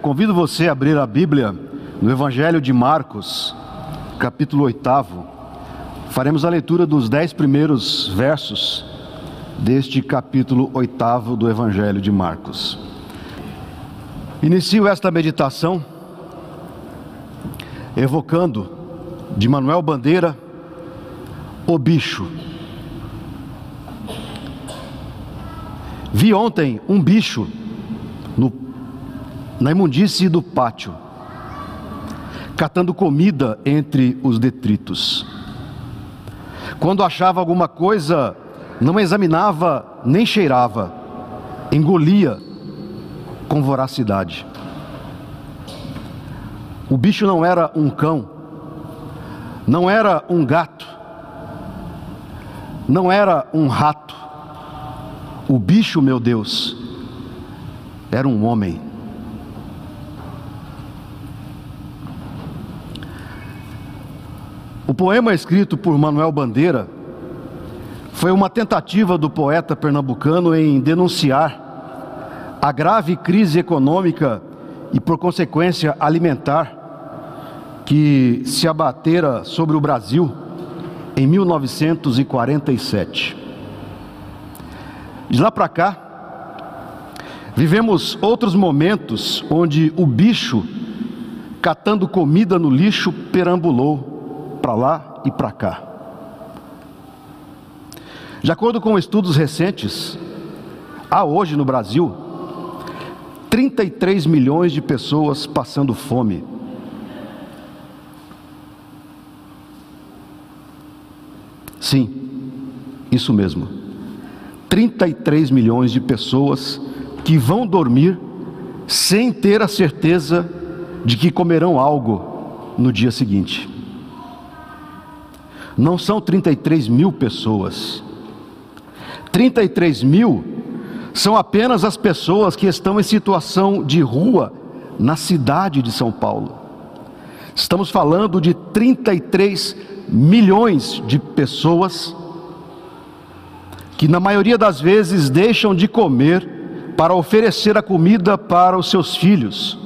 convido você a abrir a Bíblia no Evangelho de Marcos, capítulo 8. Faremos a leitura dos dez primeiros versos deste capítulo 8 do Evangelho de Marcos. Inicio esta meditação evocando de Manuel Bandeira o bicho. Vi ontem um bicho na imundície do pátio, catando comida entre os detritos. Quando achava alguma coisa, não examinava nem cheirava, engolia com voracidade. O bicho não era um cão, não era um gato, não era um rato. O bicho, meu Deus, era um homem. O poema escrito por Manuel Bandeira foi uma tentativa do poeta pernambucano em denunciar a grave crise econômica e, por consequência, alimentar que se abatera sobre o Brasil em 1947. De lá para cá, vivemos outros momentos onde o bicho, catando comida no lixo, perambulou para lá e para cá. De acordo com estudos recentes, há hoje no Brasil 33 milhões de pessoas passando fome. Sim, isso mesmo. 33 milhões de pessoas que vão dormir sem ter a certeza de que comerão algo no dia seguinte. Não são 33 mil pessoas. 33 mil são apenas as pessoas que estão em situação de rua na cidade de São Paulo. Estamos falando de 33 milhões de pessoas que, na maioria das vezes, deixam de comer para oferecer a comida para os seus filhos,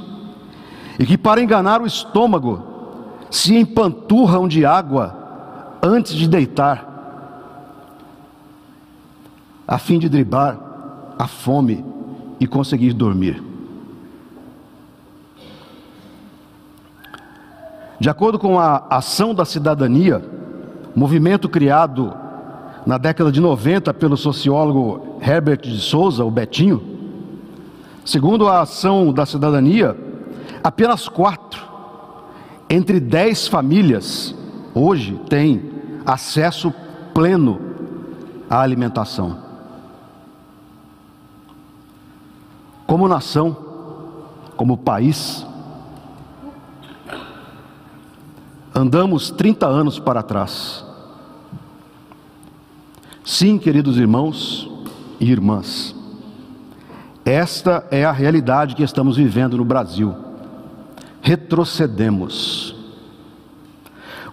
e que, para enganar o estômago, se empanturram de água antes de deitar, a fim de driblar a fome e conseguir dormir. De acordo com a Ação da Cidadania, movimento criado na década de 90 pelo sociólogo Herbert de Souza, o Betinho, segundo a Ação da Cidadania, apenas quatro entre dez famílias hoje têm acesso pleno à alimentação. Como nação, como país, andamos 30 anos para trás. Sim, queridos irmãos e irmãs, esta é a realidade que estamos vivendo no Brasil. Retrocedemos.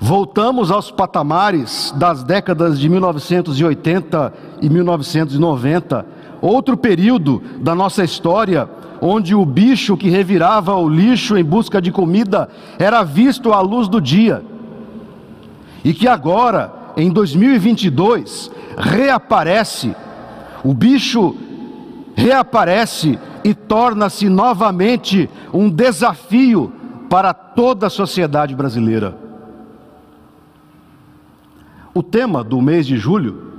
Voltamos aos patamares das décadas de 1980 e 1990, outro período da nossa história onde o bicho que revirava o lixo em busca de comida era visto à luz do dia, e que agora, em 2022, reaparece, o bicho reaparece e torna-se novamente um desafio para toda a sociedade brasileira. O tema do mês de julho,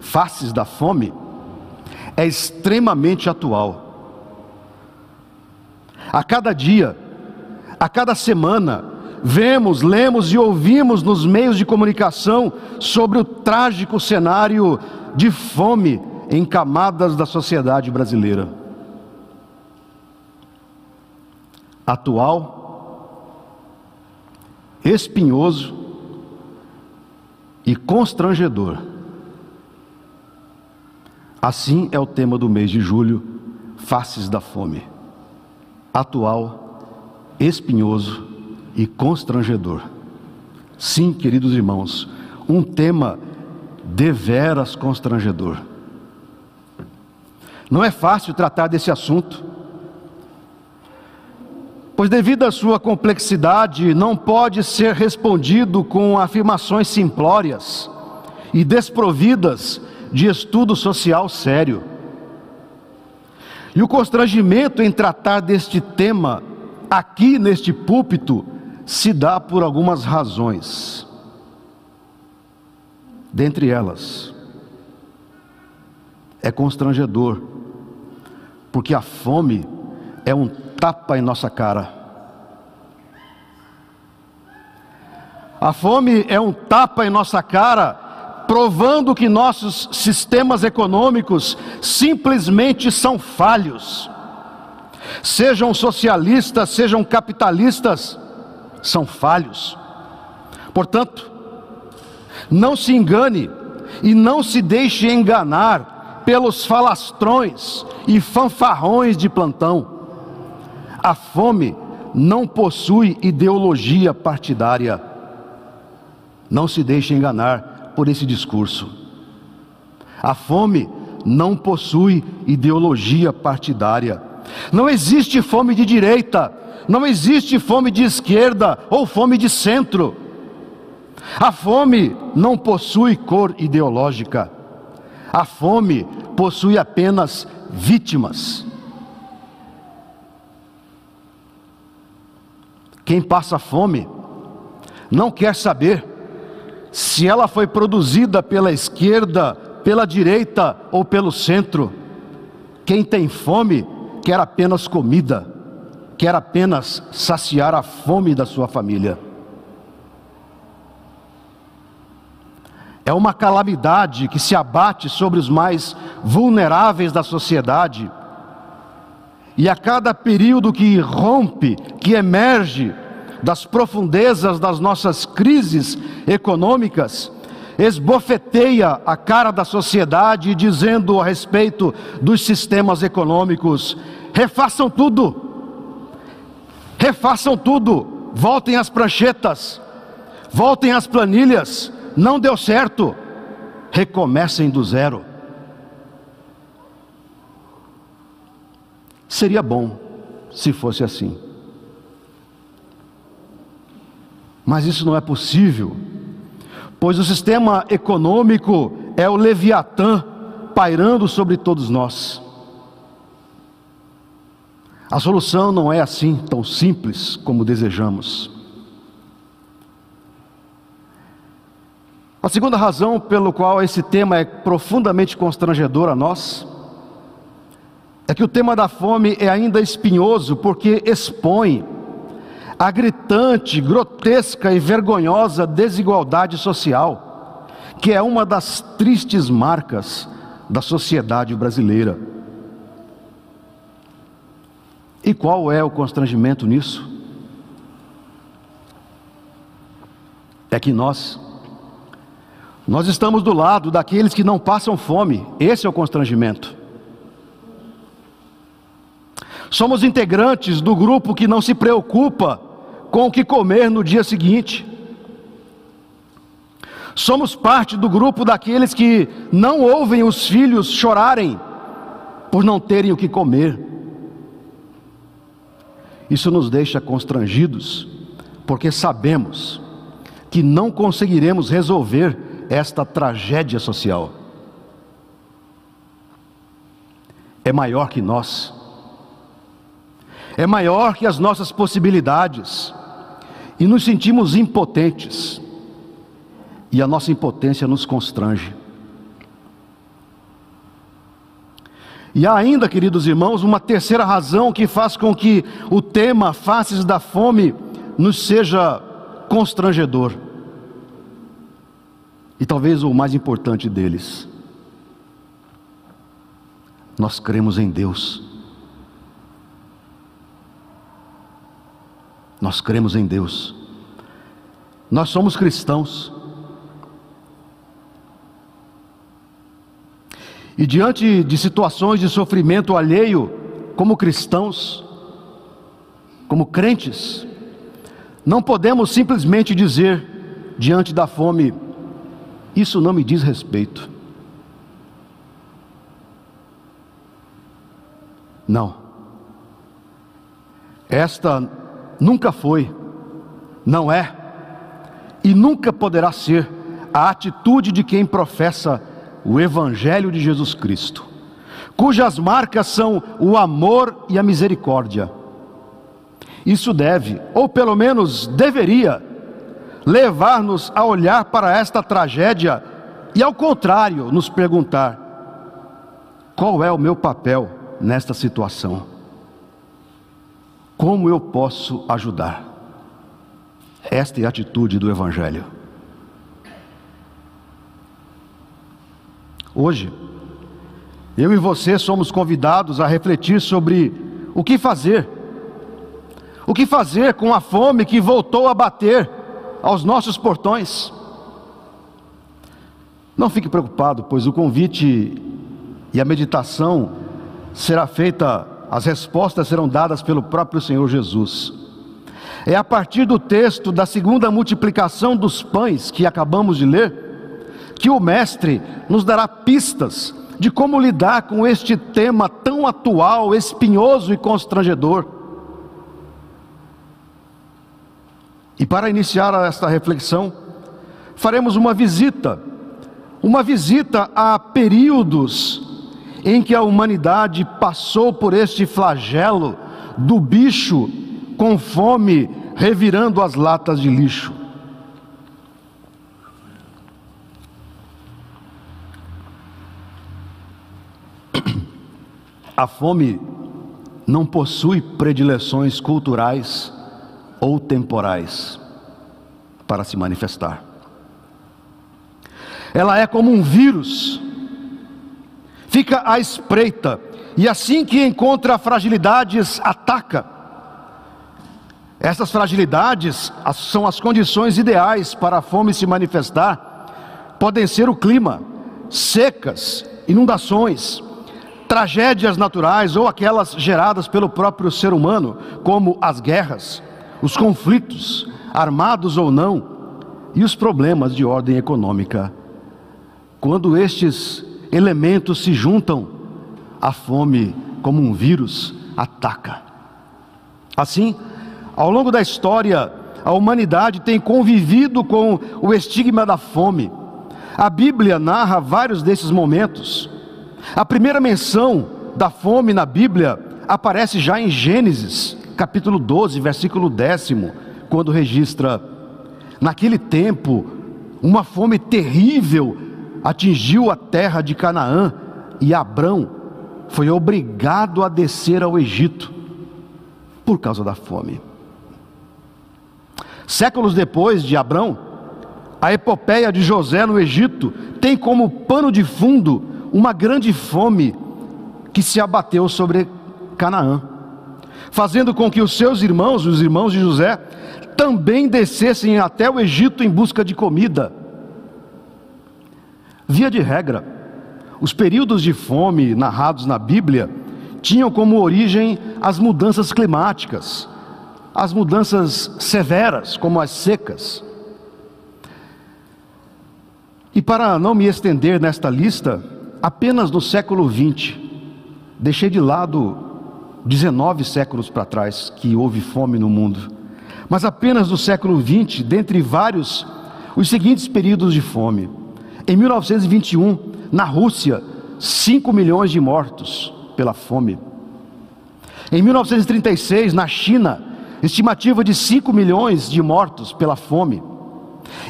Faces da Fome, é extremamente atual. A cada dia, a cada semana, vemos, lemos e ouvimos nos meios de comunicação sobre o trágico cenário de fome em camadas da sociedade brasileira. Atual, espinhoso e constrangedor. Assim é o tema do mês de julho, Faces da Fome atual, espinhoso e constrangedor. Sim, queridos irmãos, um tema deveras constrangedor. Não é fácil tratar desse assunto. Pois, devido à sua complexidade, não pode ser respondido com afirmações simplórias e desprovidas de estudo social sério. E o constrangimento em tratar deste tema aqui neste púlpito se dá por algumas razões. Dentre elas, é constrangedor, porque a fome é um tapa em nossa cara. A fome é um tapa em nossa cara, provando que nossos sistemas econômicos simplesmente são falhos. Sejam socialistas, sejam capitalistas, são falhos. Portanto, não se engane e não se deixe enganar pelos falastrões e fanfarrões de plantão. A fome não possui ideologia partidária. Não se deixe enganar por esse discurso. A fome não possui ideologia partidária. Não existe fome de direita, não existe fome de esquerda ou fome de centro. A fome não possui cor ideológica. A fome possui apenas vítimas. Quem passa fome não quer saber se ela foi produzida pela esquerda, pela direita ou pelo centro. Quem tem fome quer apenas comida, quer apenas saciar a fome da sua família. É uma calamidade que se abate sobre os mais vulneráveis da sociedade. E a cada período que rompe, que emerge das profundezas das nossas crises econômicas, esbofeteia a cara da sociedade, dizendo a respeito dos sistemas econômicos: refaçam tudo, refaçam tudo, voltem às pranchetas, voltem às planilhas, não deu certo, recomecem do zero. Seria bom se fosse assim. Mas isso não é possível, pois o sistema econômico é o Leviatã pairando sobre todos nós. A solução não é assim tão simples como desejamos. A segunda razão pelo qual esse tema é profundamente constrangedor a nós é que o tema da fome é ainda espinhoso porque expõe a gritante, grotesca e vergonhosa desigualdade social, que é uma das tristes marcas da sociedade brasileira. E qual é o constrangimento nisso? É que nós nós estamos do lado daqueles que não passam fome, esse é o constrangimento. Somos integrantes do grupo que não se preocupa com o que comer no dia seguinte. Somos parte do grupo daqueles que não ouvem os filhos chorarem por não terem o que comer. Isso nos deixa constrangidos, porque sabemos que não conseguiremos resolver esta tragédia social. É maior que nós, é maior que as nossas possibilidades, e nos sentimos impotentes, e a nossa impotência nos constrange. E há ainda, queridos irmãos, uma terceira razão que faz com que o tema Faces da Fome nos seja constrangedor e talvez o mais importante deles. Nós cremos em Deus. Nós cremos em Deus. Nós somos cristãos. E diante de situações de sofrimento alheio, como cristãos, como crentes, não podemos simplesmente dizer, diante da fome, isso não me diz respeito. Não. Esta nunca foi, não é e nunca poderá ser a atitude de quem professa o Evangelho de Jesus Cristo, cujas marcas são o amor e a misericórdia. Isso deve, ou pelo menos deveria, levar-nos a olhar para esta tragédia e, ao contrário, nos perguntar: qual é o meu papel nesta situação? Como eu posso ajudar? Esta é a atitude do Evangelho. Hoje, eu e você somos convidados a refletir sobre o que fazer. O que fazer com a fome que voltou a bater aos nossos portões? Não fique preocupado, pois o convite e a meditação será feita, as respostas serão dadas pelo próprio Senhor Jesus. É a partir do texto da segunda multiplicação dos pães que acabamos de ler que o Mestre nos dará pistas de como lidar com este tema tão atual, espinhoso e constrangedor. E para iniciar esta reflexão, faremos uma visita, uma visita a períodos em que a humanidade passou por este flagelo do bicho com fome revirando as latas de lixo. A fome não possui predileções culturais ou temporais para se manifestar. Ela é como um vírus, fica à espreita, e assim que encontra fragilidades, ataca. Essas fragilidades são as condições ideais para a fome se manifestar. Podem ser o clima, secas, inundações, tragédias naturais ou aquelas geradas pelo próprio ser humano, como as guerras, os conflitos, armados ou não, e os problemas de ordem econômica. Quando estes elementos se juntam, a fome, como um vírus, ataca. Assim, ao longo da história, a humanidade tem convivido com o estigma da fome. A Bíblia narra vários desses momentos. A primeira menção da fome na Bíblia aparece já em Gênesis, capítulo 12, versículo décimo, quando registra: Naquele tempo, uma fome terrível atingiu a terra de Canaã e Abrão foi obrigado a descer ao Egito por causa da fome. Séculos depois de Abrão, a epopeia de José no Egito tem como pano de fundo uma grande fome que se abateu sobre Canaã, fazendo com que os seus irmãos, os irmãos de José, também descessem até o Egito em busca de comida. Via de regra, os períodos de fome narrados na Bíblia tinham como origem as mudanças climáticas, as mudanças severas, como as secas. E para não me estender nesta lista, apenas no século XX, deixei de lado 19 séculos para trás que houve fome no mundo, mas apenas no século XX, dentre vários, os seguintes períodos de fome. Em 1921, na Rússia, 5 milhões de mortos pela fome. Em 1936, na China, estimativa de 5 milhões de mortos pela fome.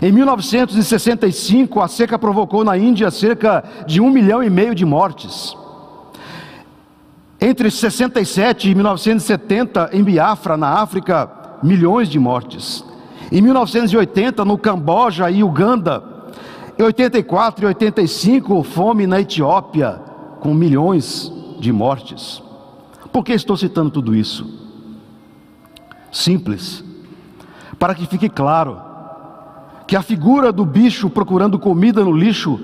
Em 1965, a seca provocou na Índia cerca de um milhão e meio de mortes. Entre 67 e 1970, em Biafra, na África, milhões de mortes. Em 1980, no Camboja e Uganda. Em 84 e 85, fome na Etiópia, com milhões de mortes. Por que estou citando tudo isso? Simples, para que fique claro que a figura do bicho procurando comida no lixo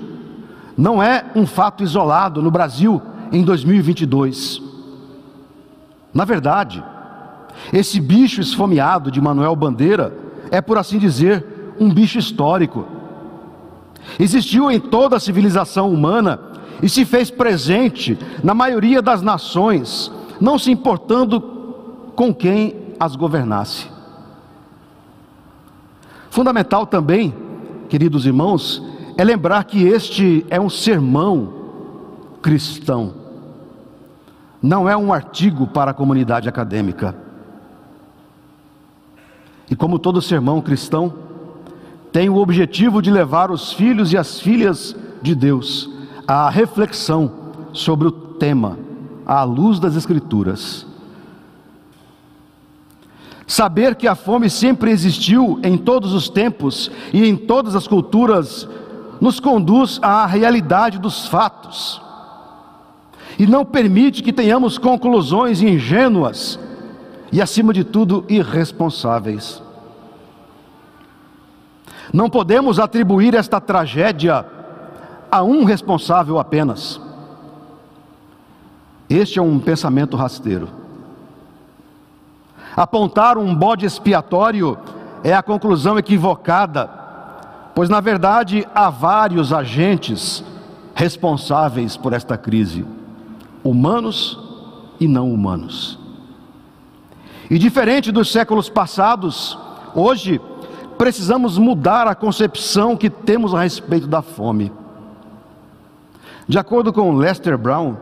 não é um fato isolado no Brasil em 2022. Na verdade, esse bicho esfomeado de Manuel Bandeira é, por assim dizer, um bicho histórico. Existiu em toda a civilização humana e se fez presente na maioria das nações, não se importando com quem as governasse. Fundamental também, queridos irmãos, é lembrar que este é um sermão cristão, não é um artigo para a comunidade acadêmica. E como todo sermão cristão, tem o objetivo de levar os filhos e as filhas de Deus à reflexão sobre o tema, à luz das Escrituras. Saber que a fome sempre existiu em todos os tempos e em todas as culturas nos conduz à realidade dos fatos e não permite que tenhamos conclusões ingênuas e, acima de tudo, irresponsáveis. Não podemos atribuir esta tragédia a um responsável apenas. Este é um pensamento rasteiro. Apontar um bode expiatório é a conclusão equivocada, pois na verdade há vários agentes responsáveis por esta crise, humanos e não humanos. E diferente dos séculos passados, hoje precisamos mudar a concepção que temos a respeito da fome. De acordo com Lester Brown,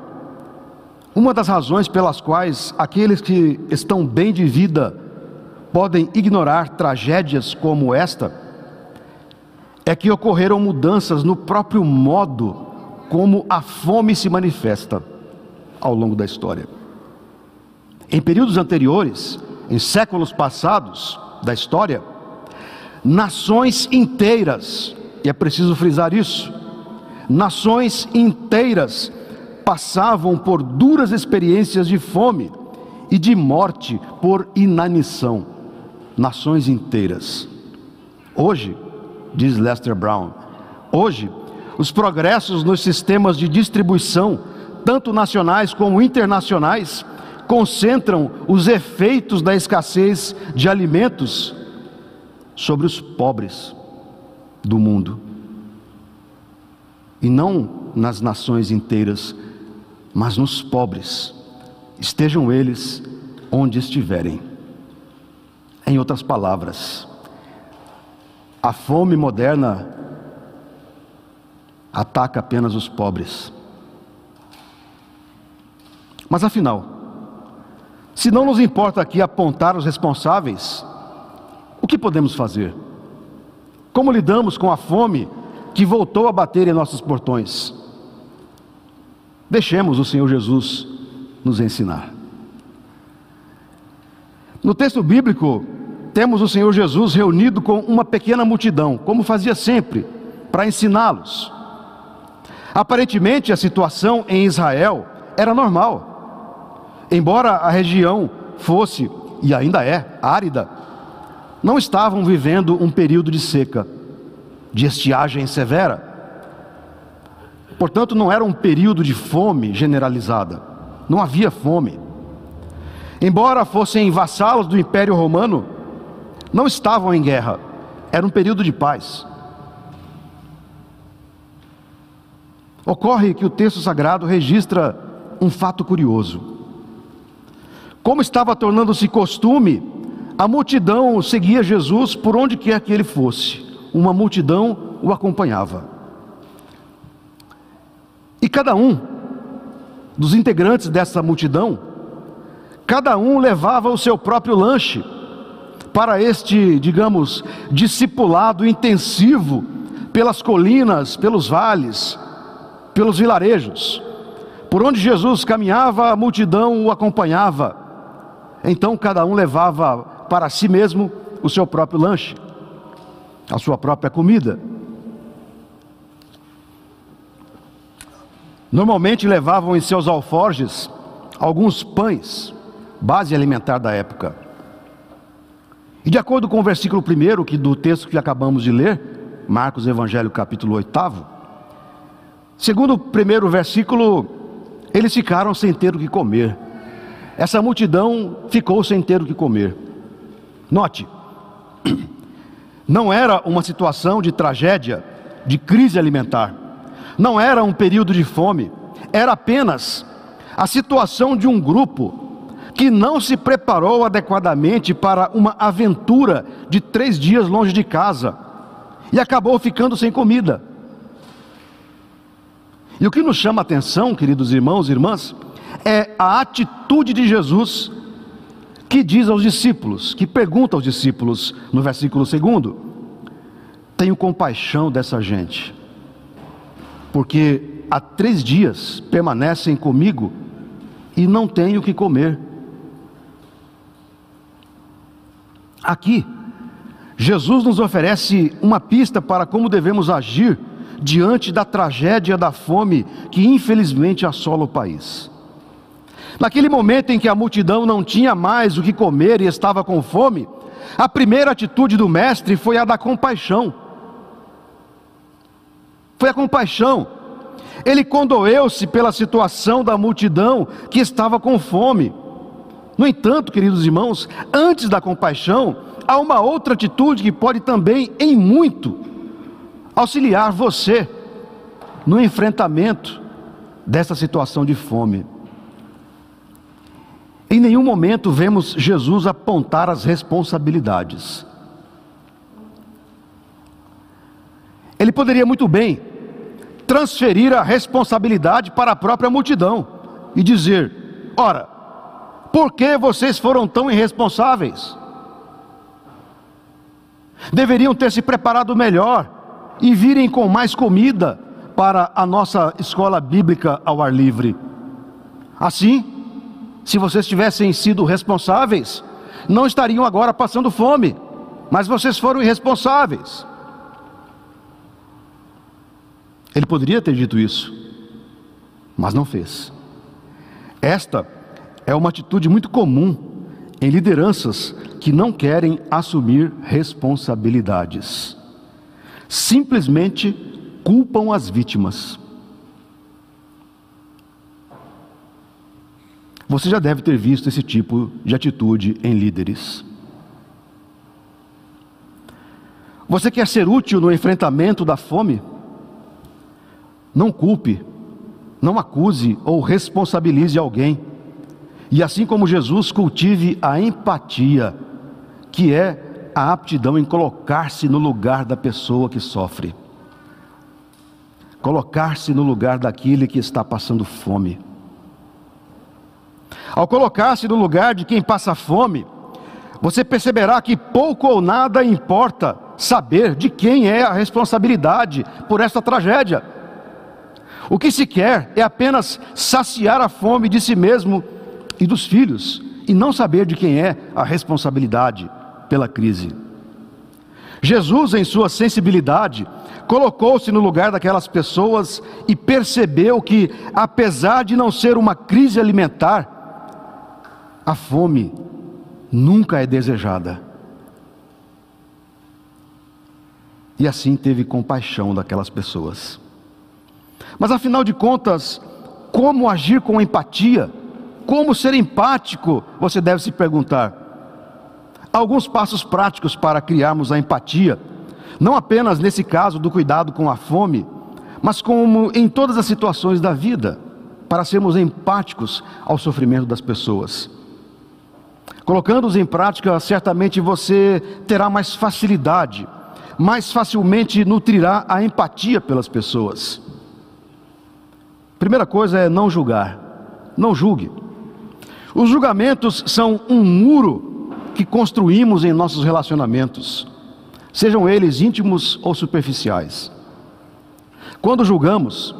uma das razões pelas quais aqueles que estão bem de vida podem ignorar tragédias como esta é que ocorreram mudanças no próprio modo como a fome se manifesta ao longo da história. Em períodos anteriores, em séculos passados da história, nações inteiras, e é preciso frisar isso, nações inteiras passavam por duras experiências de fome e de morte por inanição. Nações inteiras. Hoje, diz Lester Brown, hoje, os progressos nos sistemas de distribuição, tanto nacionais como internacionais, concentram os efeitos da escassez de alimentos sobre os pobres do mundo. E não nas nações inteiras, mas nos pobres, estejam eles onde estiverem. Em outras palavras, a fome moderna ataca apenas os pobres. Mas afinal, se não nos importa aqui apontar os responsáveis, que podemos fazer? Como lidamos com a fome que voltou a bater em nossos portões? Deixemos o Senhor Jesus nos ensinar. No texto bíblico, temos o Senhor Jesus reunido com uma pequena multidão, como fazia sempre, para ensiná-los. Aparentemente, a situação em Israel era normal. Embora a região fosse, e ainda é, árida, não estavam vivendo um período de seca, de estiagem severa. Portanto, não era um período de fome generalizada, não havia fome. Embora fossem vassalos do Império Romano, não estavam em guerra, era um período de paz. Ocorre que o texto sagrado registra um fato curioso. Como estava tornando-se costume a multidão seguia Jesus por onde quer que ele fosse, uma multidão o acompanhava. E cada um dos integrantes dessa multidão, cada um levava o seu próprio lanche para este, digamos, discipulado intensivo pelas colinas, pelos vales, pelos vilarejos. Por onde Jesus caminhava, a multidão o acompanhava. Então cada um levava para si mesmo o seu próprio lanche, a sua própria comida. Normalmente levavam em seus alforjes alguns pães, base alimentar da época. E de acordo com o versículo 1 que do texto que acabamos de ler, Marcos Evangelho capítulo 8, segundo o primeiro versículo, eles ficaram sem ter o que comer. Essa multidão ficou sem ter o que comer. Note, não era uma situação de tragédia, de crise alimentar, não era um período de fome, era apenas a situação de um grupo que não se preparou adequadamente para uma aventura de três dias longe de casa e acabou ficando sem comida. E o que nos chama a atenção, queridos irmãos e irmãs, é a atitude de Jesus que diz aos discípulos, que pergunta aos discípulos no versículo 2: Tenho compaixão dessa gente, porque há três dias permanecem comigo e não tenho o que comer. Aqui, Jesus nos oferece uma pista para como devemos agir diante da tragédia da fome que infelizmente assola o país. Naquele momento em que a multidão não tinha mais o que comer e estava com fome, a primeira atitude do Mestre foi a da compaixão. Foi a compaixão. Ele condoeu-se pela situação da multidão que estava com fome. No entanto, queridos irmãos, antes da compaixão, há uma outra atitude que pode também, em muito, auxiliar você no enfrentamento dessa situação de fome. Em nenhum momento vemos Jesus apontar as responsabilidades. Ele poderia muito bem transferir a responsabilidade para a própria multidão e dizer: ora, por que vocês foram tão irresponsáveis? Deveriam ter se preparado melhor e virem com mais comida para a nossa escola bíblica ao ar livre. Assim, se vocês tivessem sido responsáveis, não estariam agora passando fome, mas vocês foram irresponsáveis. Ele poderia ter dito isso, mas não fez. Esta é uma atitude muito comum em lideranças que não querem assumir responsabilidades. Simplesmente culpam as vítimas. Você já deve ter visto esse tipo de atitude em líderes. Você quer ser útil no enfrentamento da fome? Não culpe, não acuse ou responsabilize alguém. E assim como Jesus, cultive a empatia, que é a aptidão em colocar-se no lugar da pessoa que sofre. Colocar-se no lugar daquele que está passando fome. Ao colocar-se no lugar de quem passa fome, você perceberá que pouco ou nada importa saber de quem é a responsabilidade por esta tragédia. O que se quer é apenas saciar a fome de si mesmo e dos filhos, e não saber de quem é a responsabilidade pela crise. Jesus, em sua sensibilidade, colocou-se no lugar daquelas pessoas e percebeu que, apesar de não ser uma crise alimentar, a fome nunca é desejada. E assim teve compaixão daquelas pessoas. Mas afinal de contas, como agir com empatia? Como ser empático? Você deve se perguntar. Alguns passos práticos para criarmos a empatia, não apenas nesse caso do cuidado com a fome, mas como em todas as situações da vida, para sermos empáticos ao sofrimento das pessoas. Colocando-os em prática, certamente você terá mais facilidade, mais facilmente nutrirá a empatia pelas pessoas. Primeira coisa é não julgar, não julgue. Os julgamentos são um muro que construímos em nossos relacionamentos, sejam eles íntimos ou superficiais. Quando julgamos,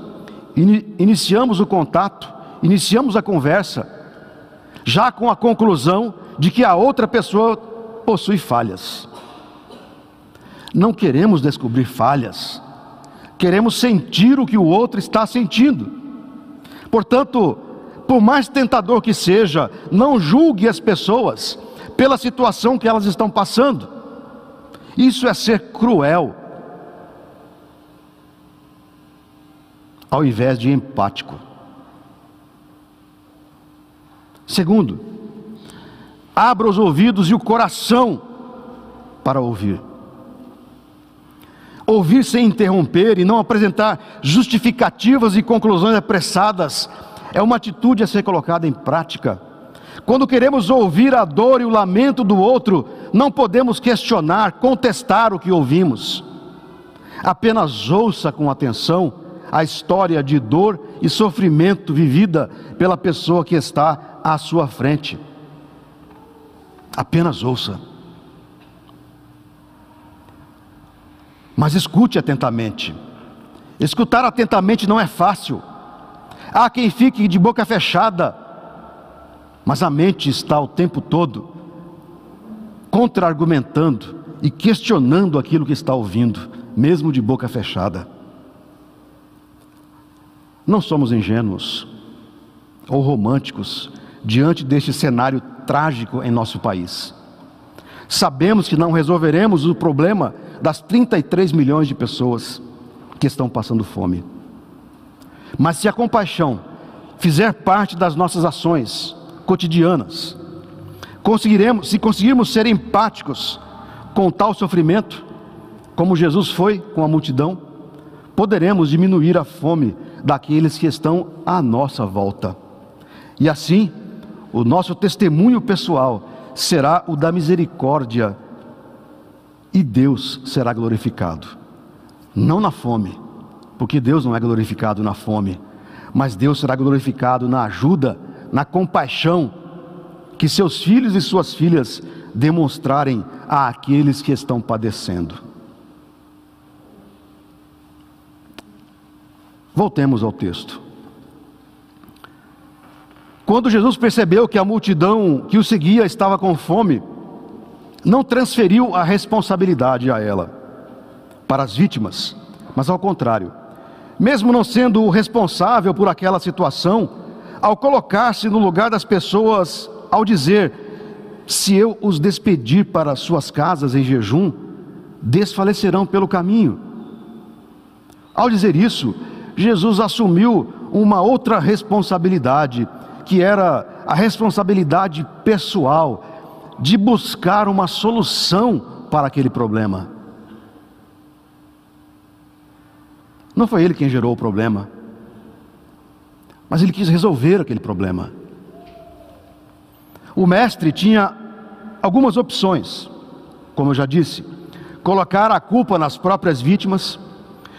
iniciamos o contato, iniciamos a conversa, já com a conclusão de que a outra pessoa possui falhas. Não queremos descobrir falhas, queremos sentir o que o outro está sentindo. Portanto, por mais tentador que seja, não julgue as pessoas pela situação que elas estão passando. Isso é ser cruel, ao invés de empático. Segundo, abra os ouvidos e o coração para ouvir. Ouvir sem interromper e não apresentar justificativas e conclusões apressadas é uma atitude a ser colocada em prática. Quando queremos ouvir a dor e o lamento do outro, não podemos questionar, contestar o que ouvimos. Apenas ouça com atenção a história de dor e sofrimento vivida pela pessoa que está à sua frente. Apenas ouça. Mas escute atentamente. Escutar atentamente não é fácil. Há quem fique de boca fechada, mas a mente está o tempo todo contra-argumentando e questionando aquilo que está ouvindo, mesmo de boca fechada. Não somos ingênuos ou românticos diante deste cenário trágico em nosso país. Sabemos que não resolveremos o problema das 33 milhões de pessoas que estão passando fome. Mas se a compaixão fizer parte das nossas ações cotidianas, conseguiremos, se conseguirmos ser empáticos com tal sofrimento, como Jesus foi com a multidão, poderemos diminuir a fome daqueles que estão à nossa volta. E assim, o nosso testemunho pessoal será o da misericórdia e Deus será glorificado. Não na fome, porque Deus não é glorificado na fome, mas Deus será glorificado na ajuda, na compaixão que seus filhos e suas filhas demonstrarem a aqueles que estão padecendo. Voltemos ao texto. Quando Jesus percebeu que a multidão que o seguia estava com fome, não transferiu a responsabilidade a ela, para as vítimas, mas ao contrário, mesmo não sendo o responsável por aquela situação, ao colocar-se no lugar das pessoas, ao dizer: Se eu os despedir para suas casas em jejum, desfalecerão pelo caminho. Ao dizer isso, Jesus assumiu uma outra responsabilidade, que era a responsabilidade pessoal de buscar uma solução para aquele problema. Não foi ele quem gerou o problema, mas ele quis resolver aquele problema. O mestre tinha algumas opções, como eu já disse: colocar a culpa nas próprias vítimas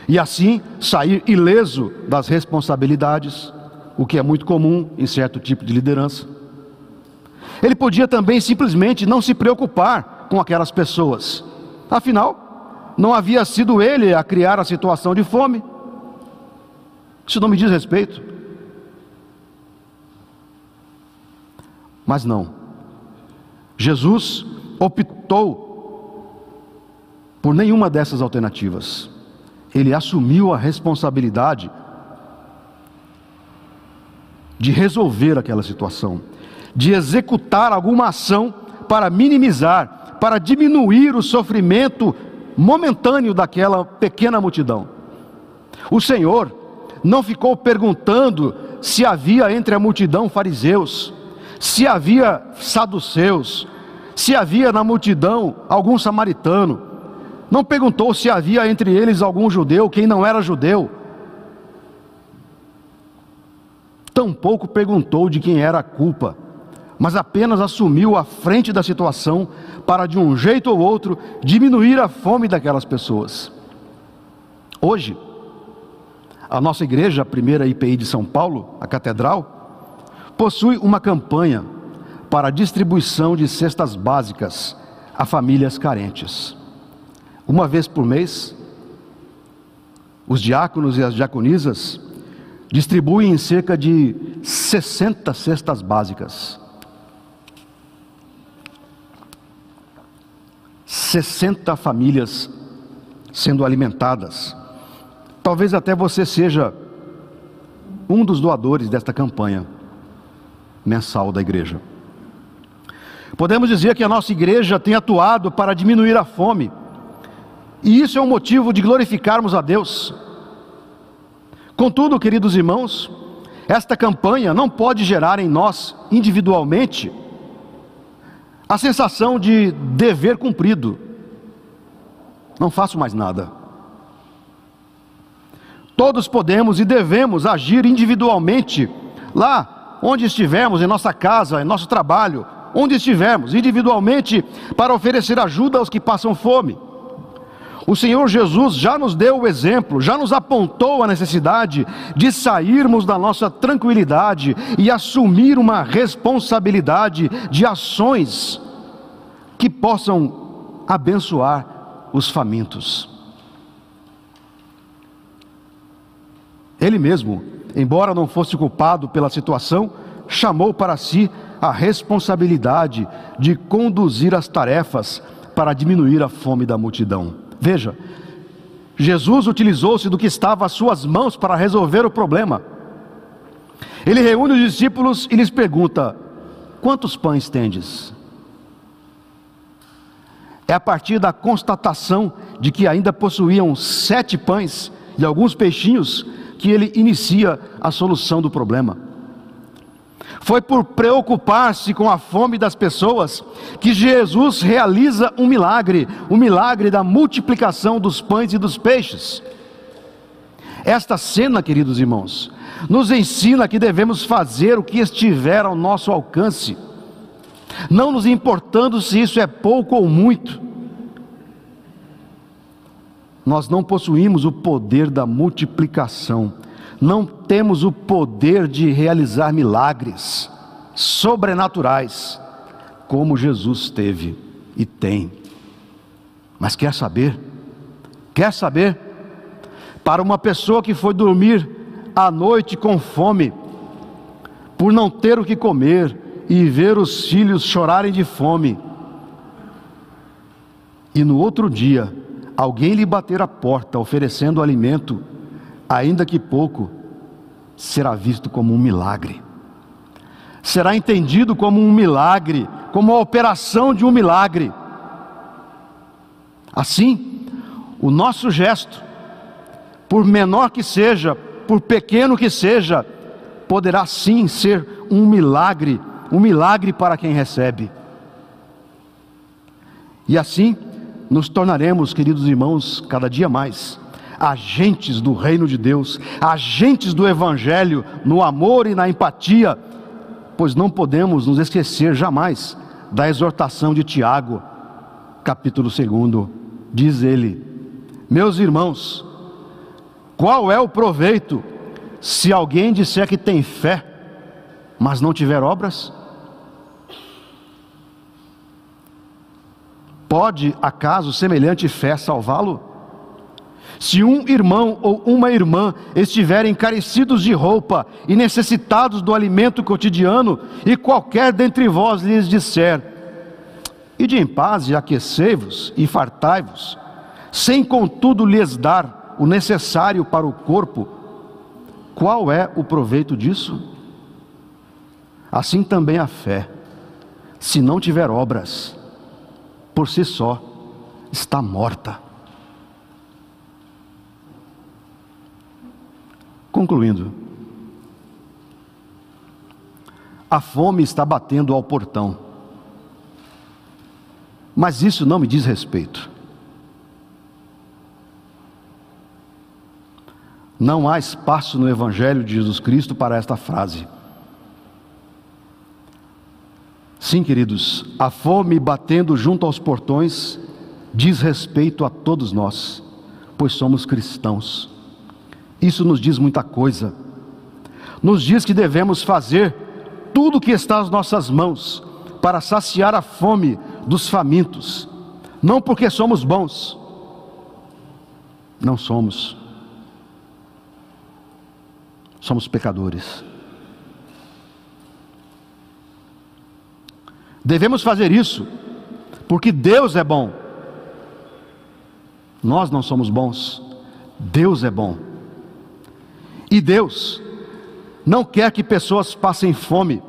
e assim sair ileso das responsabilidades, o que é muito comum em certo tipo de liderança. Ele podia também simplesmente não se preocupar com aquelas pessoas, afinal, não havia sido ele a criar a situação de fome. Isso não me diz respeito. Mas não, Jesus optou por nenhuma dessas alternativas ele assumiu a responsabilidade de resolver aquela situação, de executar alguma ação para minimizar, para diminuir o sofrimento momentâneo daquela pequena multidão. O Senhor não ficou perguntando se havia entre a multidão fariseus, se havia saduceus, se havia na multidão algum samaritano. Não perguntou se havia entre eles algum judeu, quem não era judeu. Tampouco perguntou de quem era a culpa, mas apenas assumiu a frente da situação para, de um jeito ou outro, diminuir a fome daquelas pessoas. Hoje, a nossa igreja, a primeira IPI de São Paulo, a Catedral, possui uma campanha para a distribuição de cestas básicas a famílias carentes. Uma vez por mês, os diáconos e as diaconisas distribuem cerca de 60 cestas básicas. 60 famílias sendo alimentadas. Talvez até você seja um dos doadores desta campanha mensal da igreja. Podemos dizer que a nossa igreja tem atuado para diminuir a fome e isso é um motivo de glorificarmos a Deus. Contudo, queridos irmãos, esta campanha não pode gerar em nós, individualmente, a sensação de dever cumprido. Não faço mais nada. Todos podemos e devemos agir individualmente lá onde estivermos, em nossa casa, em nosso trabalho, onde estivermos, individualmente, para oferecer ajuda aos que passam fome. O Senhor Jesus já nos deu o exemplo, já nos apontou a necessidade de sairmos da nossa tranquilidade e assumir uma responsabilidade de ações que possam abençoar os famintos. Ele mesmo, embora não fosse culpado pela situação, chamou para si a responsabilidade de conduzir as tarefas para diminuir a fome da multidão. Veja, Jesus utilizou-se do que estava às suas mãos para resolver o problema. Ele reúne os discípulos e lhes pergunta: Quantos pães tendes? É a partir da constatação de que ainda possuíam sete pães e alguns peixinhos que ele inicia a solução do problema. Foi por preocupar-se com a fome das pessoas que Jesus realiza um milagre, o milagre da multiplicação dos pães e dos peixes. Esta cena, queridos irmãos, nos ensina que devemos fazer o que estiver ao nosso alcance, não nos importando se isso é pouco ou muito. Nós não possuímos o poder da multiplicação, não temos o poder de realizar milagres sobrenaturais, como Jesus teve e tem. Mas quer saber? Quer saber? Para uma pessoa que foi dormir à noite com fome, por não ter o que comer e ver os filhos chorarem de fome, e no outro dia alguém lhe bater a porta oferecendo alimento, ainda que pouco, será visto como um milagre. Será entendido como um milagre, como a operação de um milagre. Assim, o nosso gesto, por menor que seja, por pequeno que seja, poderá sim ser um milagre, um milagre para quem recebe. E assim, nos tornaremos, queridos irmãos, cada dia mais agentes do reino de Deus, agentes do Evangelho no amor e na empatia, pois não podemos nos esquecer jamais da exortação de Tiago, capítulo 2, diz ele: Meus irmãos, qual é o proveito se alguém disser que tem fé, mas não tiver obras? Pode acaso semelhante fé salvá-lo? Se um irmão ou uma irmã estiverem carecidos de roupa e necessitados do alimento cotidiano, e qualquer dentre vós lhes disser: Ide em paz e aquecei-vos e fartai-vos, sem contudo lhes dar o necessário para o corpo, qual é o proveito disso? Assim também a fé, se não tiver obras, por si só está morta. Concluindo, a fome está batendo ao portão, mas isso não me diz respeito. Não há espaço no Evangelho de Jesus Cristo para esta frase. Sim, queridos, a fome batendo junto aos portões diz respeito a todos nós, pois somos cristãos. Isso nos diz muita coisa. Nos diz que devemos fazer tudo o que está às nossas mãos para saciar a fome dos famintos, não porque somos bons, não somos, somos pecadores. Devemos fazer isso porque Deus é bom. Nós não somos bons, Deus é bom. E Deus não quer que pessoas passem fome,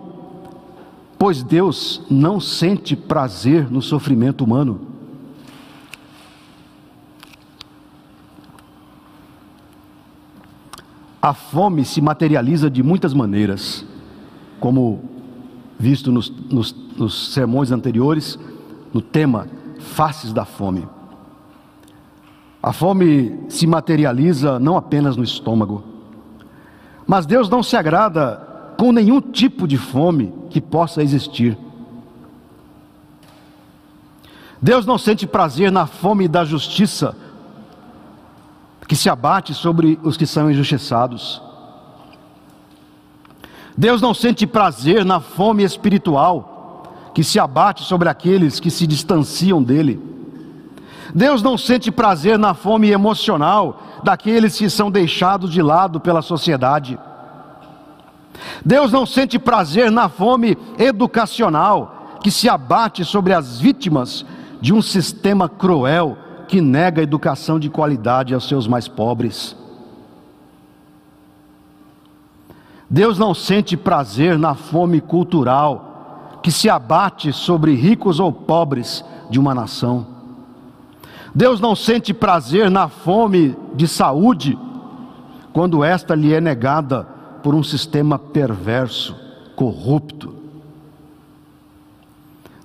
pois Deus não sente prazer no sofrimento humano. A fome se materializa de muitas maneiras, como visto nos, nos, nos sermões anteriores, no tema Faces da Fome. A fome se materializa não apenas no estômago, mas Deus não se agrada com nenhum tipo de fome que possa existir. Deus não sente prazer na fome da justiça que se abate sobre os que são injustiçados. Deus não sente prazer na fome espiritual que se abate sobre aqueles que se distanciam dele. Deus não sente prazer na fome emocional daqueles que são deixados de lado pela sociedade. Deus não sente prazer na fome educacional que se abate sobre as vítimas de um sistema cruel que nega educação de qualidade aos seus mais pobres. Deus não sente prazer na fome cultural que se abate sobre ricos ou pobres de uma nação. Deus não sente prazer na fome de saúde quando esta lhe é negada por um sistema perverso, corrupto.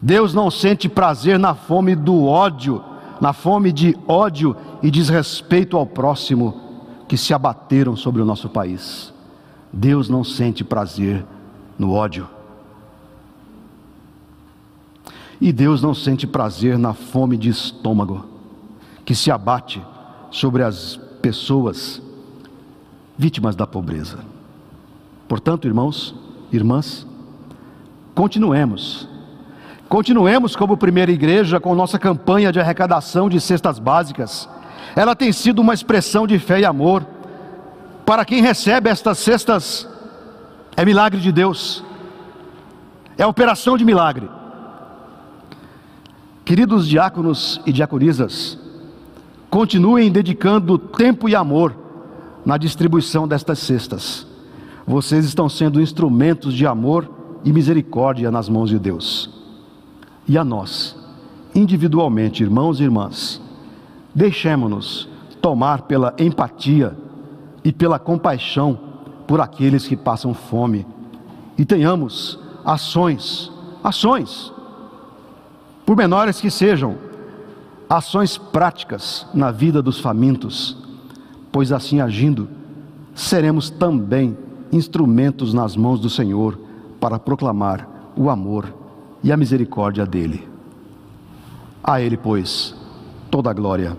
Deus não sente prazer na fome do ódio, na fome de ódio e desrespeito ao próximo que se abateram sobre o nosso país. Deus não sente prazer no ódio. E Deus não sente prazer na fome de estômago que se abate sobre as pessoas vítimas da pobreza. Portanto, irmãos, irmãs, continuemos. Continuemos como primeira igreja com nossa campanha de arrecadação de cestas básicas. Ela tem sido uma expressão de fé e amor para quem recebe estas cestas, é milagre de Deus, é operação de milagre. Queridos diáconos e diaconisas, continuem dedicando tempo e amor na distribuição destas cestas. Vocês estão sendo instrumentos de amor e misericórdia nas mãos de Deus. E a nós, individualmente, irmãos e irmãs, deixemos-nos tomar pela empatia e pela compaixão por aqueles que passam fome. E tenhamos ações, ações, por menores que sejam, ações práticas na vida dos famintos, pois assim agindo, seremos também instrumentos nas mãos do Senhor para proclamar o amor e a misericórdia dele. A Ele, pois, toda a glória